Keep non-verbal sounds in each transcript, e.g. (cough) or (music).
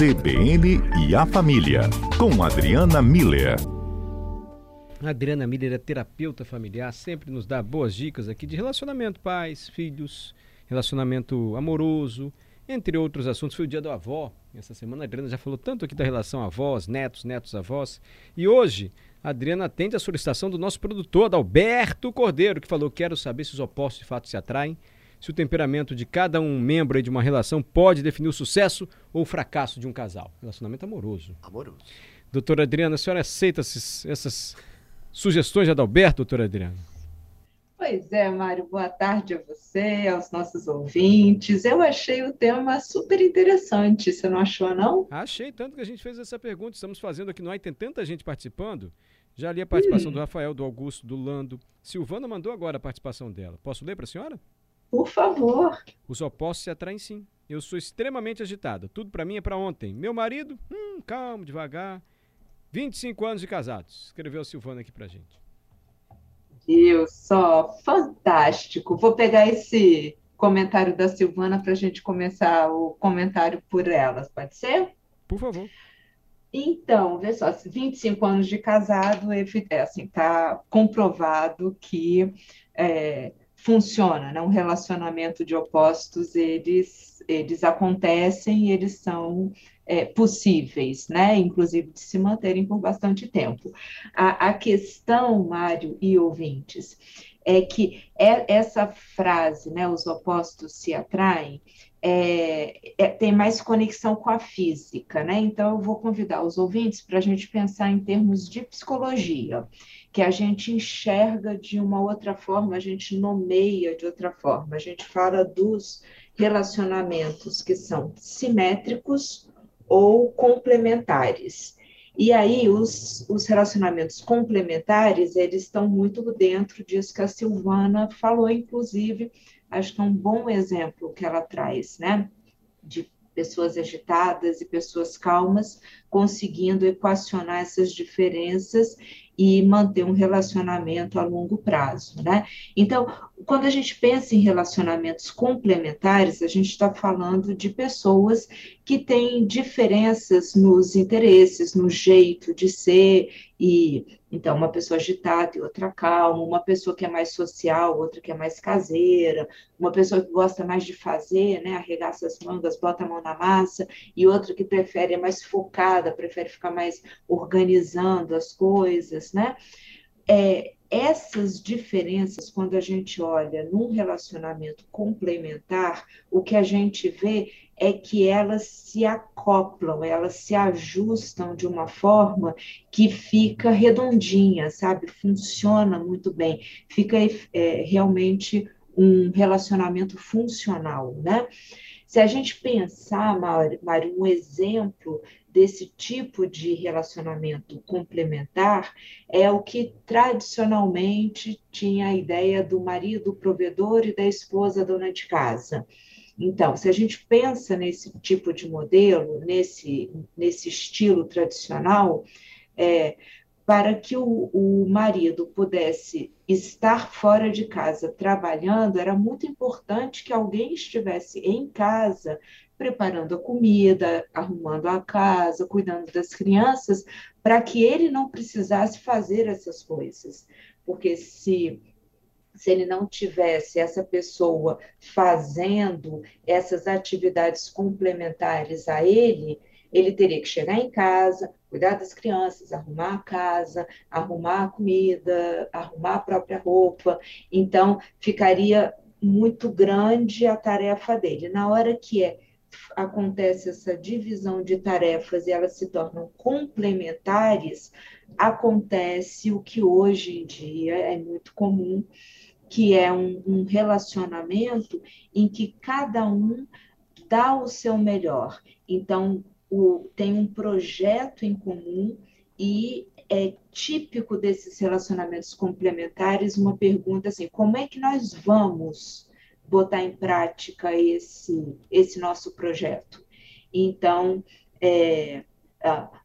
CBN e a Família, com Adriana Miller. Adriana Miller é terapeuta familiar, sempre nos dá boas dicas aqui de relacionamento pais, filhos, relacionamento amoroso, entre outros assuntos. Foi o dia da avó. Essa semana a Adriana já falou tanto aqui da relação avós, netos, netos, avós. E hoje a Adriana atende a solicitação do nosso produtor, Adalberto Cordeiro, que falou: Quero saber se os opostos de fato se atraem se o temperamento de cada um membro de uma relação pode definir o sucesso ou o fracasso de um casal. Relacionamento amoroso. Amoroso. Doutora Adriana, a senhora aceita essas sugestões de Adalberto, doutora Adriana? Pois é, Mário, boa tarde a você, aos nossos ouvintes. Eu achei o tema super interessante, você não achou, não? Achei, tanto que a gente fez essa pergunta. Estamos fazendo aqui no AI, tem tanta gente participando. Já li a participação hum. do Rafael, do Augusto, do Lando. Silvana mandou agora a participação dela. Posso ler para a senhora? Por favor. Os opostos se atraem sim. Eu sou extremamente agitada. Tudo para mim é para ontem. Meu marido, hum, calmo, devagar. 25 anos de casados. Escreveu a Silvana aqui pra gente. Eu só, fantástico. Vou pegar esse comentário da Silvana para a gente começar o comentário por elas, pode ser? Por favor. Então, vê só, 25 anos de casado, é assim, tá comprovado que é, funciona, né? Um relacionamento de opostos, eles, eles acontecem, eles são é, possíveis, né? Inclusive de se manterem por bastante tempo. A, a questão, Mário e ouvintes, é que é, essa frase, né? Os opostos se atraem, é, é, tem mais conexão com a física, né? Então, eu vou convidar os ouvintes para a gente pensar em termos de psicologia que a gente enxerga de uma outra forma, a gente nomeia de outra forma, a gente fala dos relacionamentos que são simétricos ou complementares. E aí, os, os relacionamentos complementares, eles estão muito dentro disso que a Silvana falou, inclusive, acho que é um bom exemplo que ela traz, né? De pessoas agitadas e pessoas calmas, conseguindo equacionar essas diferenças e manter um relacionamento a longo prazo, né? Então, quando a gente pensa em relacionamentos complementares, a gente está falando de pessoas que têm diferenças nos interesses, no jeito de ser, e então uma pessoa agitada e outra calma, uma pessoa que é mais social, outra que é mais caseira, uma pessoa que gosta mais de fazer, né, arregaça as mangas, bota a mão na massa, e outra que prefere é mais focada, prefere ficar mais organizando as coisas, né? É, essas diferenças, quando a gente olha num relacionamento complementar, o que a gente vê é que elas se acoplam, elas se ajustam de uma forma que fica redondinha, sabe? Funciona muito bem, fica é, realmente um relacionamento funcional, né? Se a gente pensar, Mário, um exemplo desse tipo de relacionamento complementar é o que tradicionalmente tinha a ideia do marido provedor e da esposa dona de casa. Então, se a gente pensa nesse tipo de modelo, nesse, nesse estilo tradicional, é, para que o, o marido pudesse estar fora de casa trabalhando, era muito importante que alguém estivesse em casa preparando a comida, arrumando a casa, cuidando das crianças, para que ele não precisasse fazer essas coisas. Porque se se ele não tivesse essa pessoa fazendo essas atividades complementares a ele, ele teria que chegar em casa, cuidar das crianças, arrumar a casa, arrumar a comida, arrumar a própria roupa. Então, ficaria muito grande a tarefa dele. Na hora que é acontece essa divisão de tarefas e elas se tornam complementares, acontece o que hoje em dia é muito comum, que é um, um relacionamento em que cada um dá o seu melhor. Então, o, tem um projeto em comum e é típico desses relacionamentos complementares uma pergunta assim: como é que nós vamos botar em prática esse, esse nosso projeto. Então, é,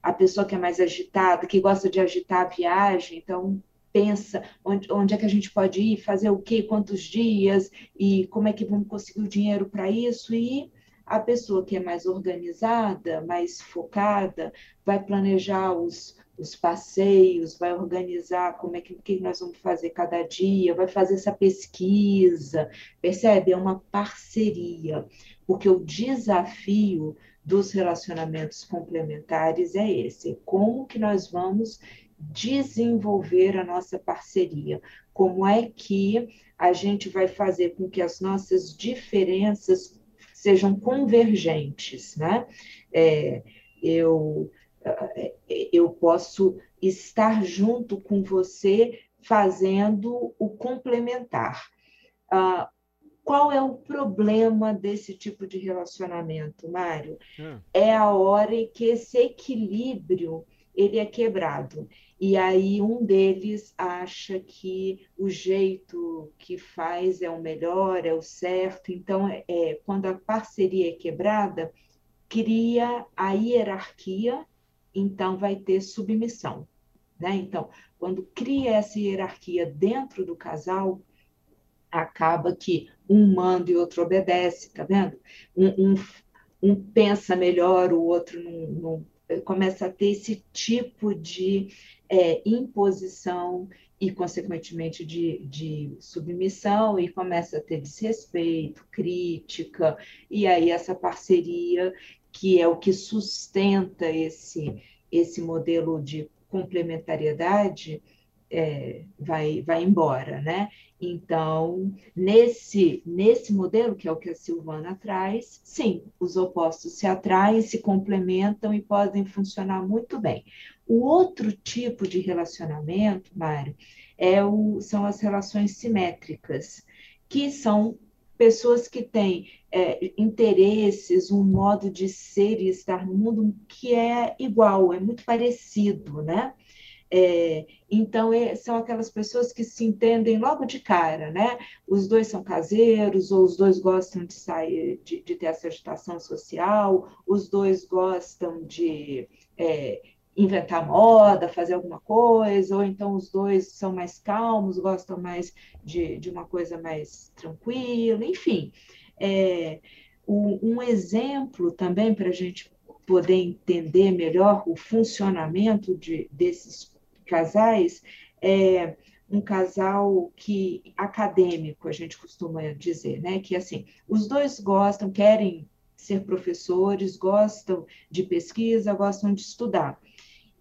a, pessoa que é mais agitada, que gosta de agitar a viagem, então pensa onde, onde é que a gente pode ir, fazer o quê, quantos dias, e como é que vamos conseguir o dinheiro para isso, e A pessoa que é mais organizada, mais focada, vai planejar os, os passeios, vai organizar como é que, que nós vamos fazer cada dia, vai fazer essa pesquisa, percebe? É uma parceria, porque o desafio dos relacionamentos complementares é esse, como que nós vamos desenvolver a nossa parceria, como é que a gente vai fazer com que as nossas diferenças sejam convergentes, né? É, eu é, eu posso estar junto com você fazendo o complementar. Ah, qual é o problema desse tipo de relacionamento, Mário? Hum. É a hora em que esse equilíbrio ele é quebrado. E aí um deles acha que o jeito que faz é o melhor, é o certo. Então, é, quando a parceria é quebrada, cria a hierarquia então vai ter submissão. Né? Então, quando cria essa hierarquia dentro do casal, acaba que um manda e outro obedece, tá vendo? Um, um, um pensa melhor, o outro não, não, começa a ter esse tipo de é, imposição e, consequentemente, de, de submissão, e começa a ter desrespeito, crítica, e aí essa parceria que é o que sustenta esse, esse modelo de complementariedade, é, vai, vai embora, né? Então, nesse, nesse modelo, que é o que a Silvana traz, sim, os opostos se atraem, se complementam e podem funcionar muito bem. O outro tipo de relacionamento, Mário, é o, são as relações simétricas, que são pessoas que têm é, interesses, um modo de ser e estar no mundo que é igual, é muito parecido, né? É, então, é, são aquelas pessoas que se entendem logo de cara, né? Os dois são caseiros, ou os dois gostam de sair, de, de ter essa agitação social, os dois gostam de é, inventar moda, fazer alguma coisa, ou então os dois são mais calmos, gostam mais de, de uma coisa mais tranquila, enfim. É, um, um exemplo também para a gente poder entender melhor o funcionamento de, desses casais é um casal que acadêmico, a gente costuma dizer, né? Que assim, os dois gostam, querem ser professores, gostam de pesquisa, gostam de estudar.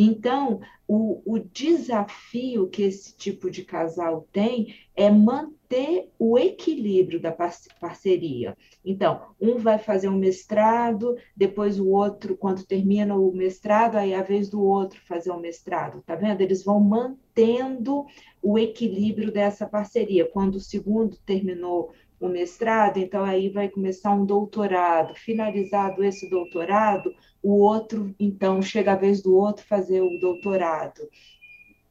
Então, o, o, desafio que esse tipo de casal tem é manter o equilíbrio da parceria. Então, um vai fazer um mestrado, depois o outro, quando termina o mestrado, aí é a vez do outro fazer um mestrado, tá vendo? Eles vão mantendo o equilíbrio dessa parceria. Quando o segundo terminou o mestrado, então aí vai começar um doutorado. Finalizado esse doutorado, o outro, então, chega a vez do outro fazer o doutorado.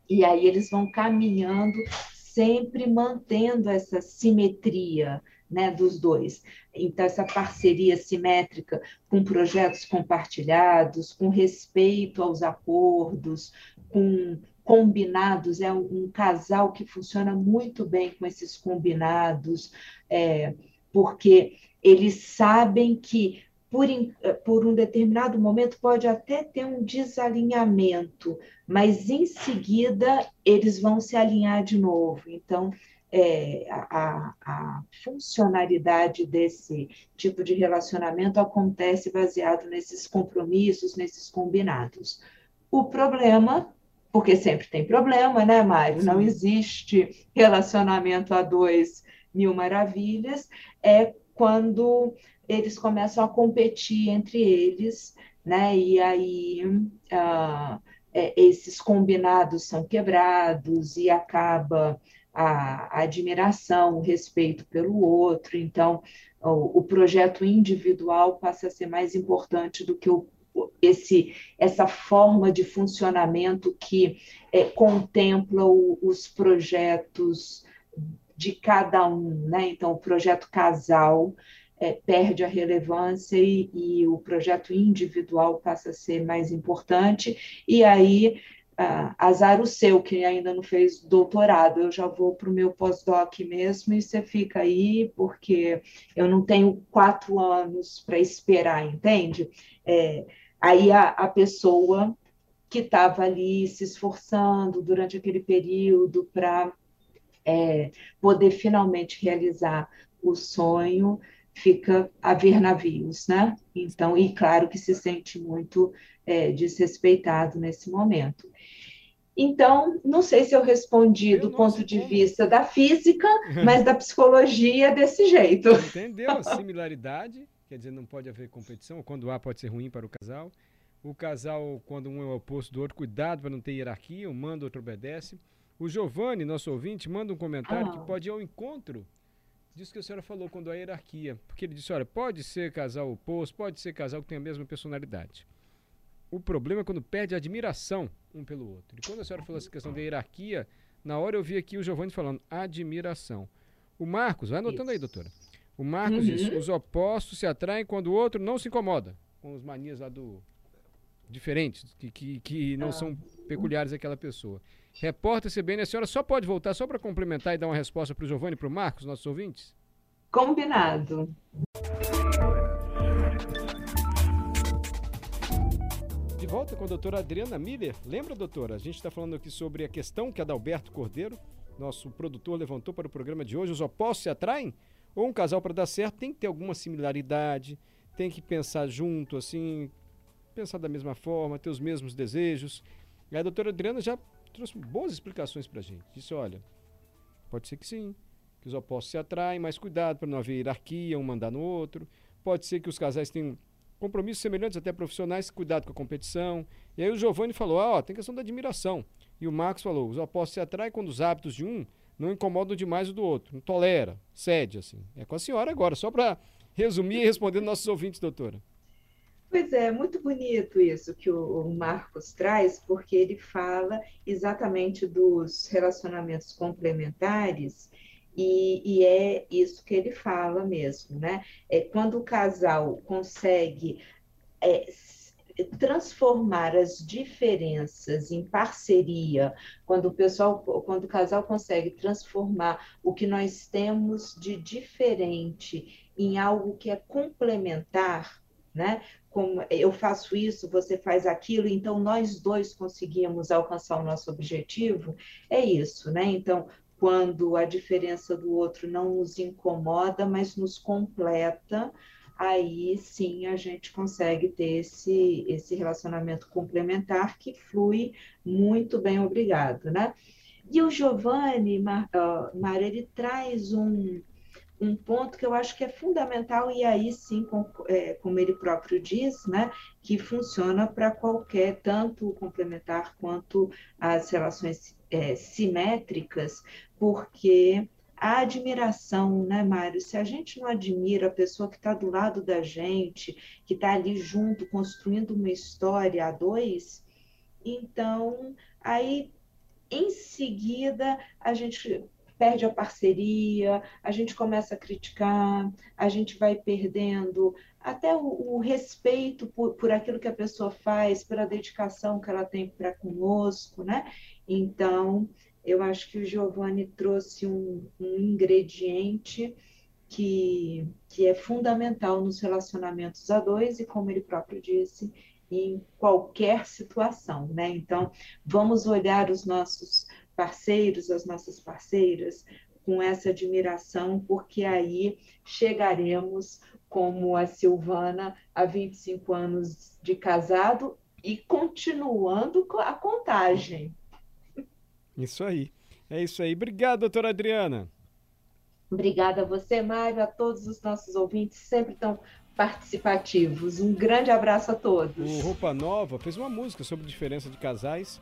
E aí eles vão caminhando, sempre mantendo essa simetria né, dos dois. Então, essa parceria simétrica com projetos compartilhados, com respeito aos acordos, com combinados, é um, casal que funciona muito bem com esses combinados, é, porque eles sabem que por, por um determinado momento pode até ter um desalinhamento, mas em seguida eles vão se alinhar de novo. Então, é, a, a, funcionalidade desse tipo de relacionamento acontece baseado nesses compromissos, nesses combinados. O problema porque sempre tem problema, né, Mário? Não existe relacionamento a dois mil maravilhas, é quando eles começam a competir entre eles, né? E aí ah, é, esses combinados são quebrados e acaba a, a admiração, o respeito pelo outro. Então, o, o projeto individual passa a ser mais importante do que o esse, essa forma de funcionamento que é, contempla o, os projetos de cada um, né? Então, o projeto casal é, perde a relevância e, e, o projeto individual passa a ser mais importante, e aí ah, azar o seu, que ainda não fez doutorado, eu já vou para o meu pós-doc mesmo e você fica aí, porque eu não tenho quatro anos para esperar, entende? É, aí a, a pessoa que estava ali se esforçando durante aquele período para é, poder finalmente realizar o sonho, fica a ver navios, né? Então, e claro que se sente muito é, desrespeitado nesse momento. Então, não sei se eu respondi eu do ponto de como. vista da física, (laughs) mas da psicologia desse jeito. Entendeu a similaridade? Quer dizer, não pode haver competição, quando há pode ser ruim para o casal. O casal, quando um é o oposto do outro, cuidado para não ter hierarquia, um manda, outro obedece. O Giovanni, nosso ouvinte, manda um comentário ah. que pode ir ao encontro disso que a senhora falou quando a hierarquia. Porque ele disse, olha, pode ser casal oposto, pode ser casal que tem a mesma personalidade. O problema é quando perde a admiração um pelo outro. E quando a senhora falou essa questão da hierarquia, na hora eu vi aqui o Giovanni falando admiração. O Marcos, vai anotando Isso. aí, doutora. O Marcos uhum. diz: os opostos se atraem quando o outro não se incomoda com os manias lá do. diferentes, que, que, que não ah. são peculiares àquela pessoa. Repórter CBN, a senhora só pode voltar só para complementar e dar uma resposta para o Giovanni e para o Marcos, nossos ouvintes? Combinado. De volta com a doutora Adriana Miller. Lembra, doutora? A gente está falando aqui sobre a questão que a Adalberto Cordeiro, nosso produtor, levantou para o programa de hoje. Os opostos se atraem? Ou um casal para dar certo tem que ter alguma similaridade, tem que pensar junto, assim, pensar da mesma forma, ter os mesmos desejos. E a doutora Adriana já trouxe boas explicações para a gente. Disse, olha, pode ser que sim, que os opostos se atraem, mas cuidado para não haver hierarquia, um mandar no outro. Pode ser que os casais tenham compromissos semelhantes, até profissionais, cuidado com a competição. E aí o Giovanni falou, ah, ó, tem questão da admiração. E o Marcos falou, os opostos se atraem quando os hábitos de um não incomodam demais o do outro, não tolera, cede, assim. É com a senhora agora, só para resumir e responder nossos ouvintes, doutora. Pois é, muito bonito isso que o Marcos traz, porque ele fala exatamente dos relacionamentos complementares e, e, é isso que ele fala mesmo, né? É quando o casal consegue é, transformar as diferenças em parceria, quando o pessoal, quando o casal consegue transformar o que nós temos de diferente em algo que é complementar, né? Como eu faço isso, você faz aquilo, então nós dois conseguimos alcançar o nosso objetivo, é isso, né? Então, quando a diferença do outro não nos incomoda, mas nos completa, aí sim a gente consegue ter esse, esse relacionamento complementar que flui muito bem, obrigado, né? E o Giovanni, Mar, uh, Mar ele traz um, um ponto que eu acho que é fundamental, e aí sim, com, é, como ele próprio diz, né, que funciona para qualquer, tanto complementar quanto as relações é, simétricas, porque a admiração, né, Mário? Se a gente não admira a pessoa que está do lado da gente, que está ali junto, construindo uma história a dois, então aí em seguida a gente perde a parceria, a gente começa a criticar, a gente vai perdendo até o, o respeito por, por aquilo que a pessoa faz, pela dedicação que ela tem para conosco, né? Então, eu acho que o Giovanni trouxe um, um ingrediente que, que é fundamental nos relacionamentos a dois e, como ele próprio disse, em qualquer situação, né? Então, vamos olhar os nossos parceiros, as nossas parceiras, com essa admiração, porque aí chegaremos como a Silvana há 25 anos de casado e continuando a contagem. Isso aí. É isso aí. Obrigado, doutora Adriana. Obrigada a você, Mário, a todos os nossos ouvintes, sempre tão participativos. Um grande abraço a todos. O Roupa Nova fez uma música sobre diferença de casais